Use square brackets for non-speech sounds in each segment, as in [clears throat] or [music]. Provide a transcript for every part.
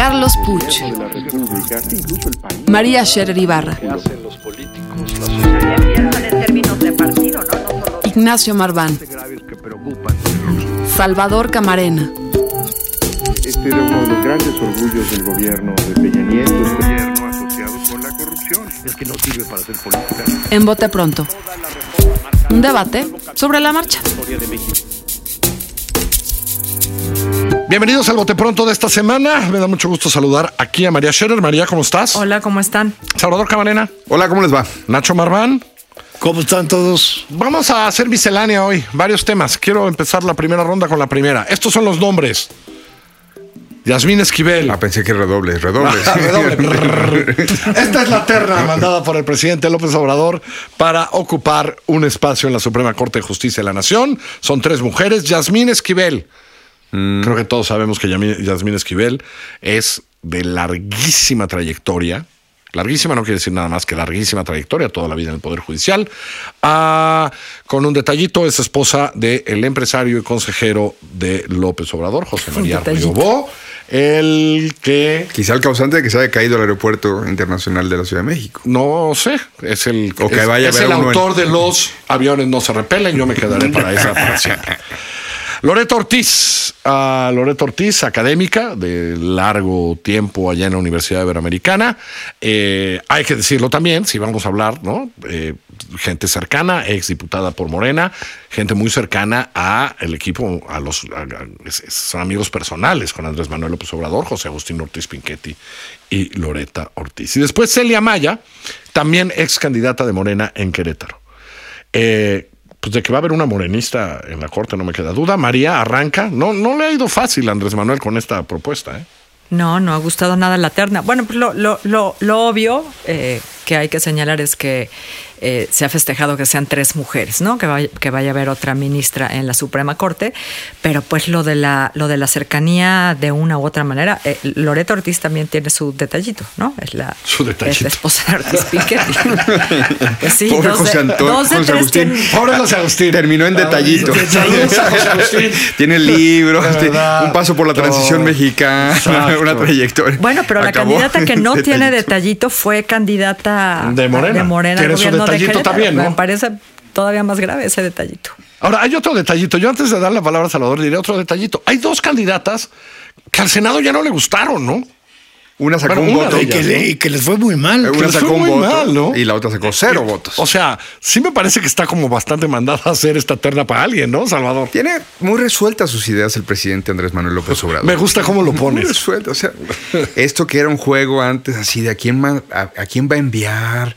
Carlos Puch, María Scherer Ibarra, Ignacio Marván, Salvador Camarena. Este era uno de los grandes orgullos del gobierno de Peña Nieto, este gobierno asociado con la corrupción. Es que no sirve para hacer política. En Bote Pronto. Un debate sobre la marcha. Bienvenidos al Bote Pronto de esta semana. Me da mucho gusto saludar aquí a María Scherer. María, ¿cómo estás? Hola, ¿cómo están? Salvador Camarena. Hola, ¿cómo les va? Nacho Marván. ¿Cómo están todos? Vamos a hacer miscelánea hoy. Varios temas. Quiero empezar la primera ronda con la primera. Estos son los nombres. Yasmín Esquivel. Ah, pensé que redoble, redoble. [laughs] Ah, redoble. [laughs] Esta es la terna mandada por el presidente López Obrador para ocupar un espacio en la Suprema Corte de Justicia de la Nación. Son tres mujeres. Yasmín Esquivel. Creo que todos sabemos que Yasmín Esquivel es de larguísima trayectoria. Larguísima no quiere decir nada más que larguísima trayectoria, toda la vida en el Poder Judicial. Ah, con un detallito, es esposa del empresario y consejero de López Obrador, José María. Riobó, el que Quizá el causante de que se haya caído el aeropuerto internacional de la Ciudad de México. no sé, es el, O que es, vaya a el en- autor de [laughs] los aviones no se repelen, yo me quedaré para esa para siempre. Loreto Ortiz, Loreto Ortiz, académica de largo tiempo allá en la Universidad Iberoamericana. Eh, hay que decirlo también, si vamos a hablar, ¿no? Eh, gente cercana, ex diputada por Morena, gente muy cercana a el equipo, a los son amigos personales con Andrés Manuel López Obrador, José Agustín Ortiz Pinchetti y Loreta Ortiz. Y después Celia Maya, también ex candidata de Morena en Querétaro. Eh, pues de que va a haber una morenista en la corte, no me queda duda. María arranca. No, no le ha ido fácil a Andrés Manuel con esta propuesta. ¿eh? No, no ha gustado nada la terna. Bueno, pues lo, lo, lo, obvio eh, que hay que señalar es que eh, se ha festejado que sean tres mujeres, ¿no? Que vaya, que vaya a haber otra ministra en la Suprema Corte, pero pues lo de la, lo de la cercanía de una u otra manera, eh, Loreto Ortiz también tiene su detallito, ¿no? Es la, Su detallito. Es la esposa de Ortiz Pinchetti. [laughs] Pues sí, Pobre dos José Antonio, dos de José tres Agustín. tienen- Pobre José Agustín. Terminó en detallito. Saludos a José Agustín. [laughs] Tiene libros, De tiene verdad. un paso por la transición mexicana, [laughs] Exacto. una trayectoria. Bueno, pero la candidata que no tiene detallito. detallito fue candidata De Morena. gobierno de detallito Querétaro. también, ¿no? Me parece todavía más grave ese detallito. Ahora, hay otro detallito. Yo antes de dar la palabra a Salvador diré otro detallito. Hay dos candidatas que al Senado ya no le gustaron, ¿no? Una sacó Bueno, un una voto. Y que, le- y que les fue muy mal. Una les sacó fue un muy voto mal, ¿no? y la otra sacó cero votos. O sea, sí me parece que está como bastante mandada a hacer esta terna para alguien, ¿no, Salvador? Tiene muy resueltas sus ideas el presidente Andrés Manuel López Obrador. Me gusta cómo lo Muy pones. resuelto. O sea, [laughs] esto que era un juego antes así de a quién, a quién va a enviar,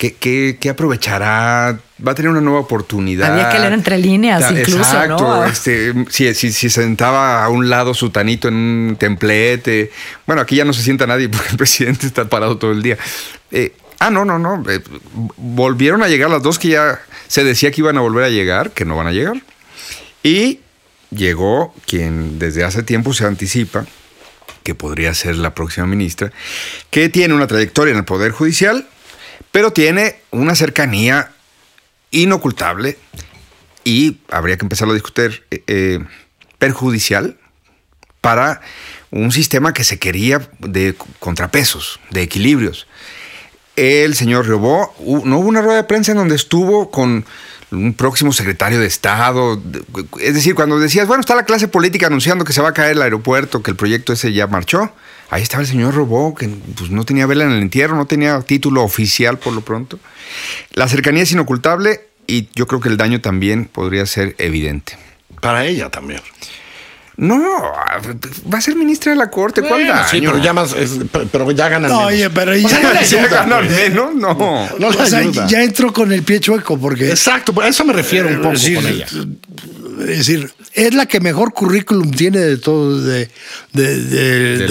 qué, qué- qué aprovechará, va a tener una nueva oportunidad. Había que leer entre líneas Ta- incluso, Exacto. ¿no? Este, si, si, si sentaba a un lado su tanito en un templete. Bueno, aquí ya no se sienta nadie porque el [laughs] presidente está parado todo el día. Eh, ah, no, no, no. eh, volvieron a llegar las dos que ya se decía que iban a volver a llegar, que no van a llegar. Y llegó quien desde hace tiempo se anticipa que podría ser la próxima ministra, que tiene una trayectoria en el Poder Judicial, pero tiene una cercanía inocultable y habría que empezarlo a discutir eh, eh, perjudicial para un sistema que se quería de contrapesos, de equilibrios. El señor Riobó, no hubo una rueda de prensa en donde estuvo con un próximo secretario de Estado. Es decir, cuando decías, bueno, está la clase política anunciando que se va a caer el aeropuerto, que el proyecto ese ya marchó, ahí estaba el señor Robó, que pues, no tenía vela en el entierro, no tenía título oficial por lo pronto. La cercanía es inocultable y yo creo que el daño también podría ser evidente. Para ella también. No, va a ser ministra de la Corte. ¿Cuál Bueno, daño? sí, pero ya más, es- pero ya ganan No, menos. oye, pero O sea, ya- no [laughs] ¿Ya pues. menos? No. O sea, ya entró con el pie chueco porque Exacto, a eso me refiero un poco Sí, con ella. es decir, es la que mejor currículum tiene de todo, de, de, de- De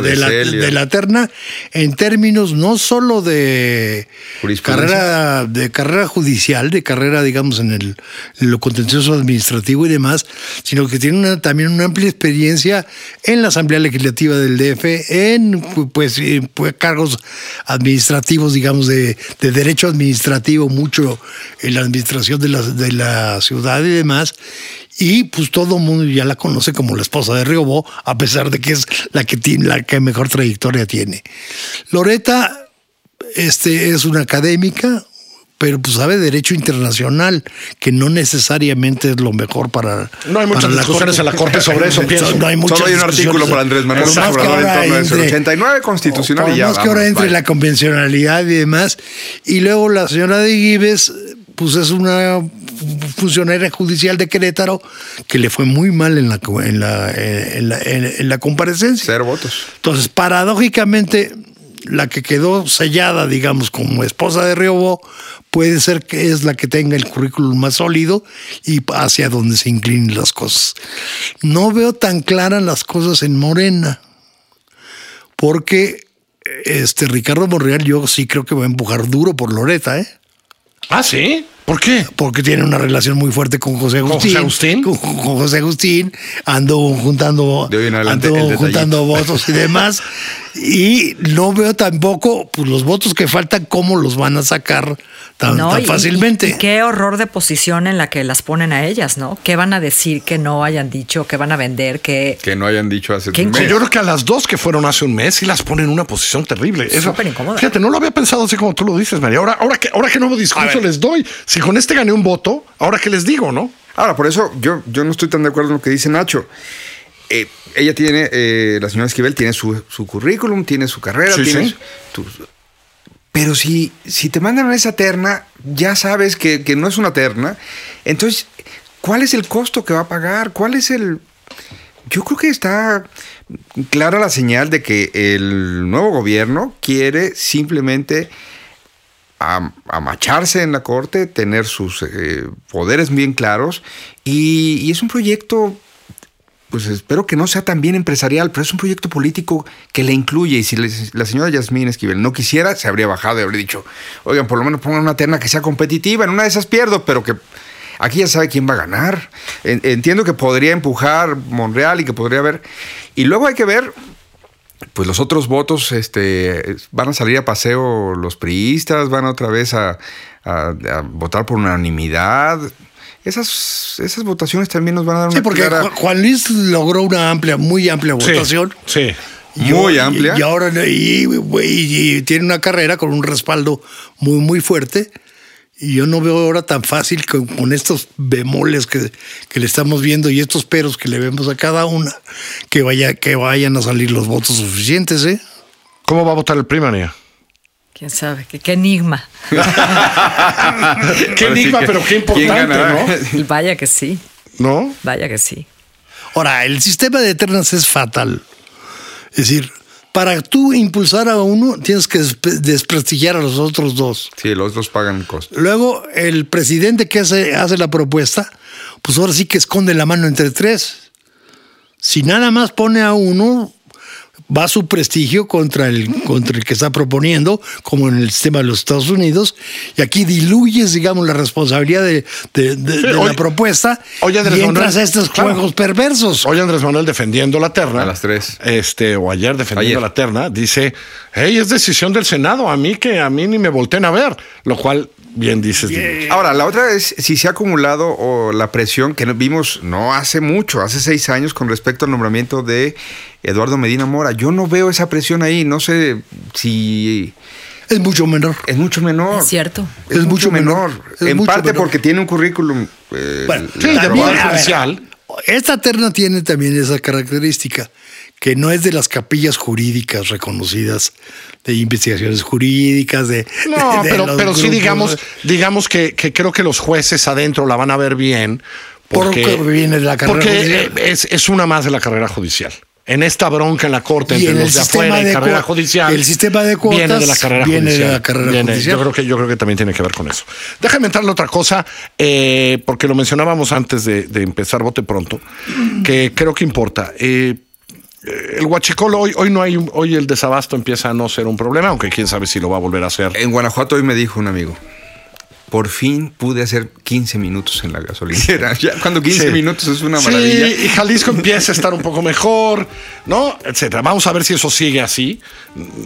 de la, la- terna, en términos no solo de carrera, de carrera judicial, de carrera, digamos, en, el, en lo contencioso administrativo y demás, sino que tiene una- también una amplia experiencia en la Asamblea Legislativa del DF, en pues, pues, cargos administrativos, digamos, de, de derecho administrativo, mucho en la administración de la, de la ciudad y demás. Y pues todo el mundo ya la conoce como la esposa de Riobó, a pesar de que es la que tiene la que mejor trayectoria tiene. Loreta este, es una académica, pero pues sabe derecho internacional, que no necesariamente es lo mejor para. No hay muchas la discusiones en la corte sobre eso, [laughs] pienso. No hay muchas Solo hay un artículo para Andrés Manuel López que Obrador en torno a eso, el entre- 89 constitucional y ya, más que vamos, ahora entre bye. la convencionalidad y demás. Y luego la señora de Gives, pues es una funcionaria judicial de Querétaro que le fue muy mal en la, en la, en la, en la comparecencia. Cero votos. Entonces, paradójicamente, la que quedó sellada, digamos, como esposa de Riobó, puede ser que es la que tenga el currículum más sólido y hacia donde se inclinen las cosas. No veo tan claras las cosas en Morena, porque este Ricardo Monreal yo sí creo que va a empujar duro por Loreta, ¿eh? Ah, sí. ¿Por qué? porque tiene una relación muy fuerte con José ¿Con Agustín. José Agustín? Con, con José Agustín. Ando juntando, De hoy en adelante, ando juntando votos y demás. Y no veo tampoco pues, los votos que faltan, cómo los van a sacar tan, No, tan y- fácilmente. Y, y qué horror de posición en la que las ponen a ellas, ¿no? ¿Qué van a decir que no hayan dicho, que van a vender, que... Que no hayan dicho hace ¿Qué un mes. yo creo que a las dos que fueron hace un mes sí las ponen en una posición terrible. Súper incómoda. Fíjate, no lo había pensado así como tú lo dices, María. Ahora, ahora, que, ahora qué nuevo discurso les doy. Si con este gané un voto, ahora qué les digo, ¿no? Ahora, por eso yo, yo no estoy tan de acuerdo en lo que dice Nacho. Eh, ella tiene, eh, la señora Esquivel tiene su, su currículum, tiene su carrera, Sí, tiene sí. su- tu- pero si, si te mandan a esa terna, ya sabes que, que no es una terna. Entonces, ¿cuál es el costo que va a pagar? ¿Cuál es el...? Yo creo que está clara la señal de que el nuevo gobierno quiere simplemente am- amacharse en la corte, tener sus eh, poderes bien claros y, es un proyecto, pues espero que no sea tan bien empresarial, pero es un proyecto político que le incluye y si la señora Yasmín Esquivel no quisiera, se habría bajado y habría dicho, oigan, por lo menos pongan una terna que sea competitiva, en una de esas pierdo, pero que... Aquí ya sabe quién va a ganar. En- Entiendo que podría empujar Monreal y que podría haber. Y luego hay que ver pues los otros votos este, van a salir a paseo los priistas, van otra vez a, a- a votar por unanimidad. Esas, esas votaciones también nos van a dar una Sí, porque clara- Juan Luis logró una amplia, muy amplia votación. Sí. Y Muy hoy- amplia. Y ahora y, y- y tiene una carrera con un respaldo muy, muy fuerte. Y yo no veo ahora tan fácil con, con estos bemoles que, que le estamos viendo y estos peros que le vemos a cada una, que, vaya, que vayan a salir los votos suficientes, ¿eh? ¿Cómo va a votar el PRI, María? ¿Quién sabe? ¿Qué, qué enigma? [laughs] qué enigma, sí que, pero qué ¿quién importante? Y [laughs] vaya que sí, ¿no? ¿No? vaya que sí. Ahora, el sistema de ternas es fatal. Es decir, para tú impulsar a uno, tienes que desprestigiar a los otros dos. Sí, los dos pagan el costo. Luego, el presidente que hace, hace la propuesta, pues ahora sí que esconde la mano entre tres. Si nada más pone a uno, va su prestigio contra el, contra el que está proponiendo, como en el sistema de los Estados Unidos, y aquí diluyes, digamos, la responsabilidad de, de- de- de oye- la propuesta oye, Andrés y entras Manuel, a estos claro. juegos perversos. Hoy Andrés Manuel defendiendo la terna. A las tres. Este, o ayer defendiendo Ayer. la terna, dice, hey, es decisión del Senado, a mí que a mí ni me volteen a ver. Lo cual, bien dices. Ahora, la otra es si se ha acumulado o la presión que vimos no hace mucho, hace seis años con respecto al nombramiento de Eduardo Medina Mora. Yo no veo esa presión ahí, no sé si Es mucho menor. es mucho menor. Es cierto. Es, Es mucho mucho menor. menor. Es en mucho parte menor. porque tiene un currículum. eh, Bueno, Sí, de También. Esta terna tiene también esa característica, que no es de las capillas jurídicas reconocidas, de investigaciones jurídicas, de... No, de- de pero, los pero sí digamos, digamos que, que creo que los jueces adentro la van a ver bien. Porque, Porque viene de la carrera porque judicial. es, es una más de la carrera judicial. en esta bronca en la corte Y entre en el los de sistema afuera y de carrera judicial. el sistema de cuotas viene de la carrera viene de judicial. la carrera Viene- judicial. Yo creo que yo creo que también tiene que ver con eso. Déjame entrarle otra cosa, eh, porque lo mencionábamos antes de, de empezar bote pronto, que creo que importa. Eh, el huachicol hoy, hoy no hay, hoy el desabasto empieza a no ser un problema, aunque quién sabe si lo va a volver a hacer. En Guanajuato hoy me dijo un amigo, por fin pude hacer 15 minutos en la gasolinera. [laughs] Ya cuando 15 Sí. minutos es una Sí, maravilla. y Jalisco empieza a estar un poco mejor, ¿no? Etcétera. Vamos a ver si eso sigue así,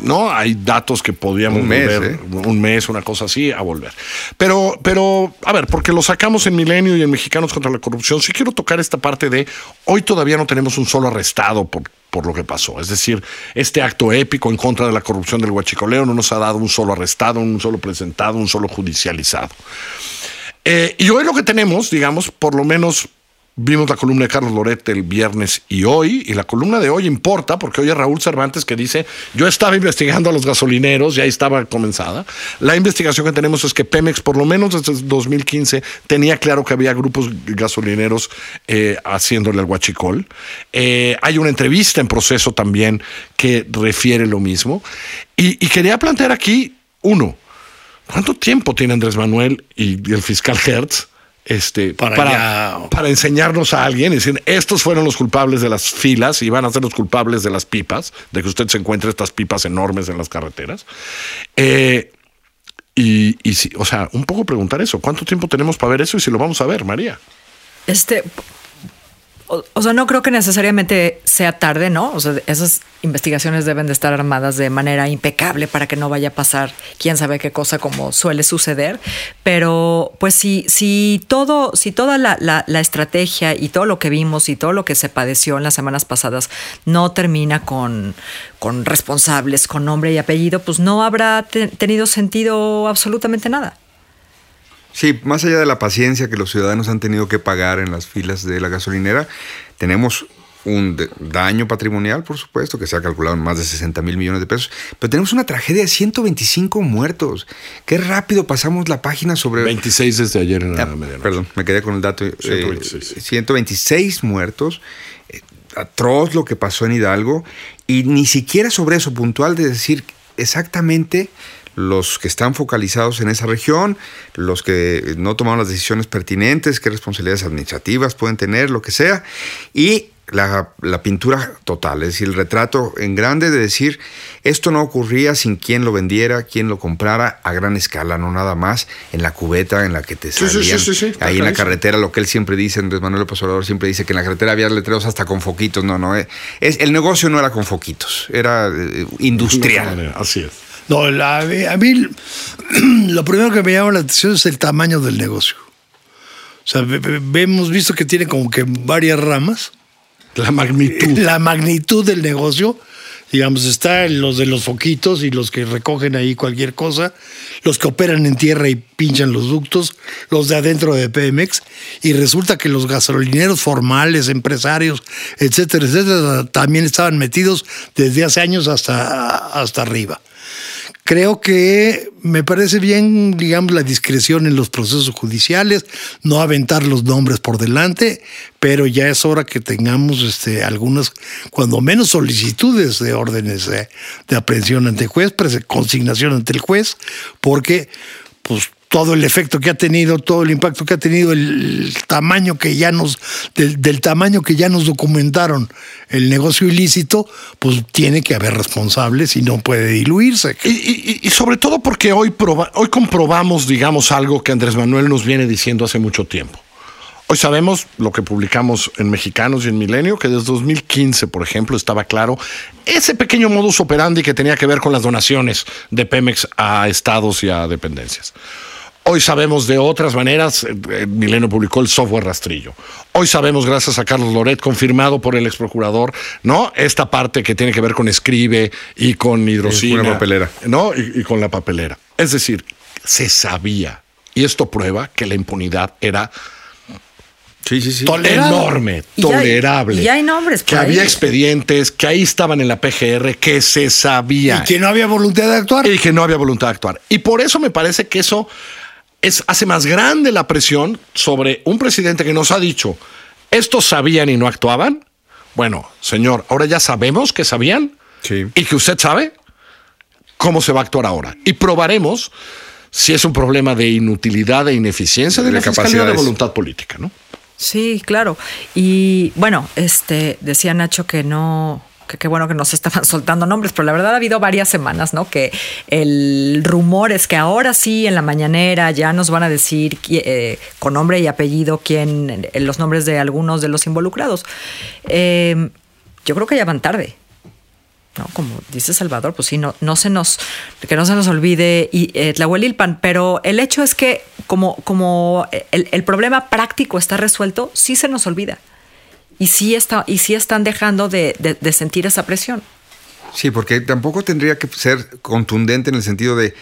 ¿no? Hay datos que podríamos Un mes, volver, ¿eh? un mes, una cosa así, a volver. Pero, pero, a ver, porque lo sacamos en Milenio y en Mexicanos contra la Corrupción, sí quiero tocar esta parte de hoy todavía no tenemos un solo arrestado por, por lo que pasó. Es decir, este acto épico en contra de la corrupción del huachicoleo no nos ha dado un solo arrestado, un solo presentado, un solo judicializado. Eh, y hoy lo que tenemos, digamos, por lo menos vimos la columna de Carlos Loret el viernes y hoy, y la columna de hoy importa porque hoy es Raúl Cervantes que dice, yo estaba investigando a los gasolineros, ya estaba comenzada. La investigación que tenemos es que Pemex, por lo menos desde 2015, tenía claro que había grupos gasolineros eh, haciéndole al guachicol. Eh, hay una entrevista en proceso también que refiere lo mismo. Y, y quería plantear aquí, uno, ¿Cuánto tiempo tiene Andrés Manuel y el fiscal Hertz este, Para para, enseñarnos a alguien y decir, estos fueron los culpables de las filas y van a ser los culpables de las pipas, de que usted se encuentre estas pipas enormes en las carreteras? Eh, y, y si, o sea, un poco preguntar eso, ¿cuánto tiempo tenemos para ver eso y si lo vamos a ver, María? Este, o, sea, no creo que necesariamente sea tarde, ¿no? O sea, esas investigaciones deben de estar armadas de manera impecable para que no vaya a pasar quién sabe qué cosa como suele suceder. Pero, pues, si, si todo, si toda la, la- la estrategia y todo lo que vimos y todo lo que se padeció en las semanas pasadas no termina con, con responsables, con nombre y apellido, pues no habrá te- tenido sentido absolutamente nada. Sí, más allá de la paciencia que los ciudadanos han tenido que pagar en las filas de la gasolinera, tenemos un daño patrimonial, por supuesto, que se ha calculado en más de 60 mil millones de pesos, pero tenemos una tragedia de 125 muertos. Qué rápido pasamos la página sobre... 26 desde ayer en la Ah, medianoche. perdón, me quedé con el dato. eh, 126. 126 muertos. eh, atroz lo que pasó en Hidalgo. Y ni siquiera sobre eso puntual de decir exactamente los que están focalizados en esa región, los que no tomaron las decisiones pertinentes, qué responsabilidades administrativas pueden tener, lo que sea. Y la, la pintura total, es decir, el retrato en grande de decir, esto no ocurría sin quien lo vendiera, quien lo comprara a gran escala, no nada más en la cubeta en la que te Sí, sí, salían. sí, sí, ahí en la carretera, lo que él siempre dice, Andrés Manuel López Obrador siempre dice que en la carretera había letreros hasta con foquitos. No, no, eh, es, el negocio no era con foquitos, era eh, industrial. Así es. No, la- a mí [clears throat] lo primero que me llama la atención es el tamaño del negocio. O sea, hemos visto que tiene como que varias ramas. La magnitud. La magnitud del negocio, digamos, está en los de los foquitos y los que recogen ahí cualquier cosa, los que operan en tierra y pinchan los ductos, los de adentro de Pemex, y resulta que los gasolineros formales, empresarios, etcétera, etcétera, también estaban metidos desde hace años hasta, hasta arriba. Creo que me parece bien, digamos, la discreción en los procesos judiciales, no aventar los nombres por delante, pero ya es hora que tengamos este, algunas, cuando menos solicitudes de órdenes de, de aprehensión ante el juez, consignación ante el juez, porque pues todo el efecto que ha tenido, todo el impacto que ha tenido, el tamaño que ya nos, del, tamaño que ya nos documentaron el negocio ilícito, pues tiene que haber responsables y no puede diluirse. Y, sobre todo porque hoy, hoy comprobamos, digamos, algo que Andrés Manuel nos viene diciendo hace mucho tiempo. Hoy sabemos lo que publicamos en Mexicanos y en Milenio, que desde 2015, por ejemplo, estaba claro ese pequeño modus operandi que tenía que ver con las donaciones de Pemex a estados y a dependencias. Hoy sabemos de otras maneras, eh, eh, Milenio publicó el software rastrillo. Hoy sabemos, gracias a Carlos Loret, confirmado por el ex procurador, ¿no? Esta parte que tiene que ver con escribe y con hidrocina. una papelera. ¿no? Y, y con la papelera. Es decir, se sabía, y esto prueba que la impunidad era Sí, sí, sí. Tolerado. enorme, Y ya hay- tolerable. y ya hay nombres Que ahí. había expedientes, que ahí estaban en la PGR, que se sabía. Y que no había voluntad de actuar. Y que no había voluntad de actuar. Y por eso me parece que eso es, hace más grande la presión sobre un presidente que nos ha dicho, estos sabían y no actuaban, Bueno, señor, ahora ya sabemos que sabían Sí. y que usted sabe cómo se va a actuar ahora. Y probaremos si es un problema de inutilidad e ineficiencia de, De la Fiscalía de voluntad política, ¿no? Sí, claro. Y bueno, este decía Nacho que no, que qué bueno que no se estaban [laughs] soltando nombres, pero la verdad ha habido varias semanas, ¿no? Que el rumor es que ahora sí en la mañanera ya nos van a decir eh, con nombre y apellido quién, eh, los nombres de algunos de los involucrados. Eh, yo creo que ya van tarde. ¿no? Como dice Salvador, pues sí, no, no se nos, que no se nos olvide y, eh, Tlahuelilpan, pero el hecho es que como, como el, el problema práctico está resuelto, sí se nos olvida. Y sí, está, y sí están dejando de, de- de sentir esa presión. Sí, porque tampoco tendría que ser contundente en el sentido de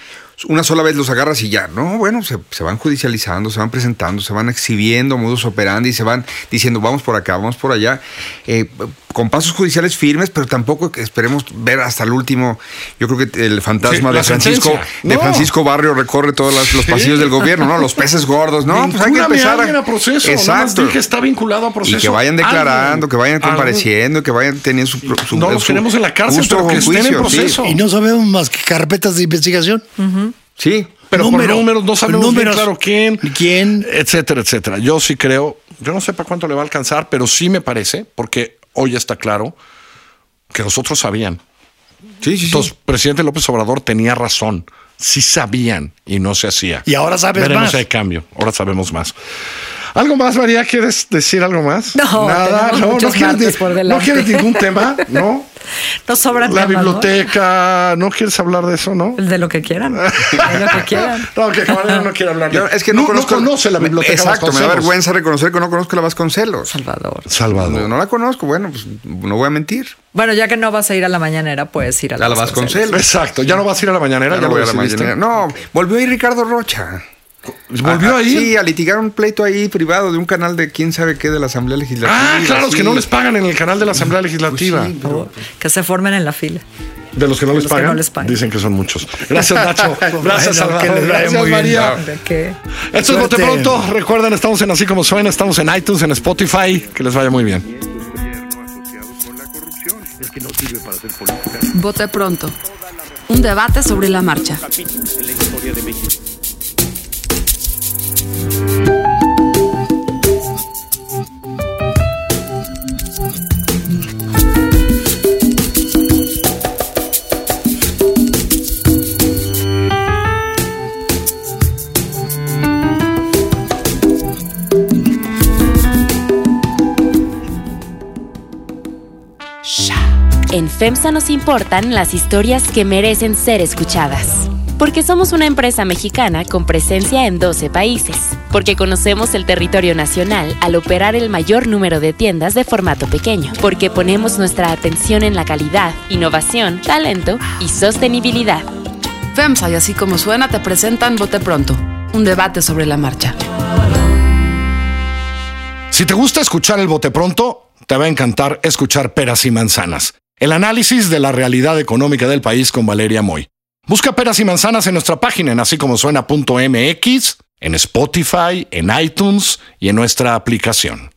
una sola vez los agarras y ya. No, bueno, se, se van judicializando, se van presentando, se van exhibiendo modus operandi, se van diciendo vamos por acá, vamos por allá, eh, con pasos judiciales firmes, pero tampoco que esperemos ver hasta el último. Yo creo que el fantasma Sí, de Francisco, sentencia. de No. Francisco Barrio recorre todos los, los Sí. pasillos del gobierno, ¿no? Los peces gordos, no, pues hay que empezar a a proceso. Nada más Exacto. di que está vinculado a proceso. Y que vayan declarando, Alguien. que vayan compareciendo, que vayan teniendo su, su- No los su queremos en la cárcel, pero que estén en sí. proceso. Y no sabemos más que carpetas de investigación. Sí, Pero Número, por números no sabemos bien claro quién, ¿Quién? etcétera, etcétera. Yo sí creo, yo no sé para cuánto le va a alcanzar, pero sí me parece, porque hoy está claro que los otros sabían. sí, sí. sí. Entonces, presidente López Obrador tenía razón. Sí sabían y no se hacía. Y ahora sabes Veremos más. hay cambio. Ahora sabemos más. ¿Algo más, María? ¿Quieres decir algo más? No, Nada, no, no quieres, no quieres ningún tema, ¿no? [laughs] No sobran La biblioteca, ¿no? quieres hablar de eso, no? De lo que quieran. [laughs] De lo que quieran. No, que no quiere hablar de Yo, es que no, conozco, conoce la biblioteca Exacto, me da vergüenza reconocer que no conozco la Vasconcelos. Salvador. Salvador. No, no la conozco, bueno, pues no voy a mentir. Bueno, ya que no vas a ir a la mañanera, puedes ir a la, A la Vasconcelos. Exacto, ya no vas a ir a la mañanera, Ya ya, no lo voy a la mañanera. No, volvió a ir Ricardo Rocha. ¿Volvió Ah, a ir? Sí, a litigar un pleito ahí privado de un canal de quién sabe qué de la Asamblea Legislativa. Ah, claro, los que no les pagan en el canal de la Asamblea Legislativa. sí, pero- Que se formen en la fila. De los que no, De les, los que pagan, no les pagan. Dicen que son muchos. Gracias, Nacho. [laughs] Gracias, Bueno, que les Gracias, muy bien. María. ¿De qué? Esto es Bote. Pronto. Recuerden, estamos en Así Como Suena, estamos en iTunes, en Spotify. Que les vaya muy bien. Vote pronto. Un debate sobre la marcha. FEMSA nos importan las historias que merecen ser escuchadas. Porque somos una empresa mexicana con presencia en 12 países. Porque conocemos el territorio nacional al operar el mayor número de tiendas de formato pequeño. Porque ponemos nuestra atención en la calidad, innovación, talento y sostenibilidad. FEMSA y así como suena te presentan Vote Pronto. Un debate sobre la marcha. Si te gusta escuchar el bote pronto, te va a encantar escuchar Peras y Manzanas, el análisis de la realidad económica del país con Valeria Moy. Busca Peras y Manzanas en nuestra página en así como suena.mx, en Spotify, en iTunes y en nuestra aplicación.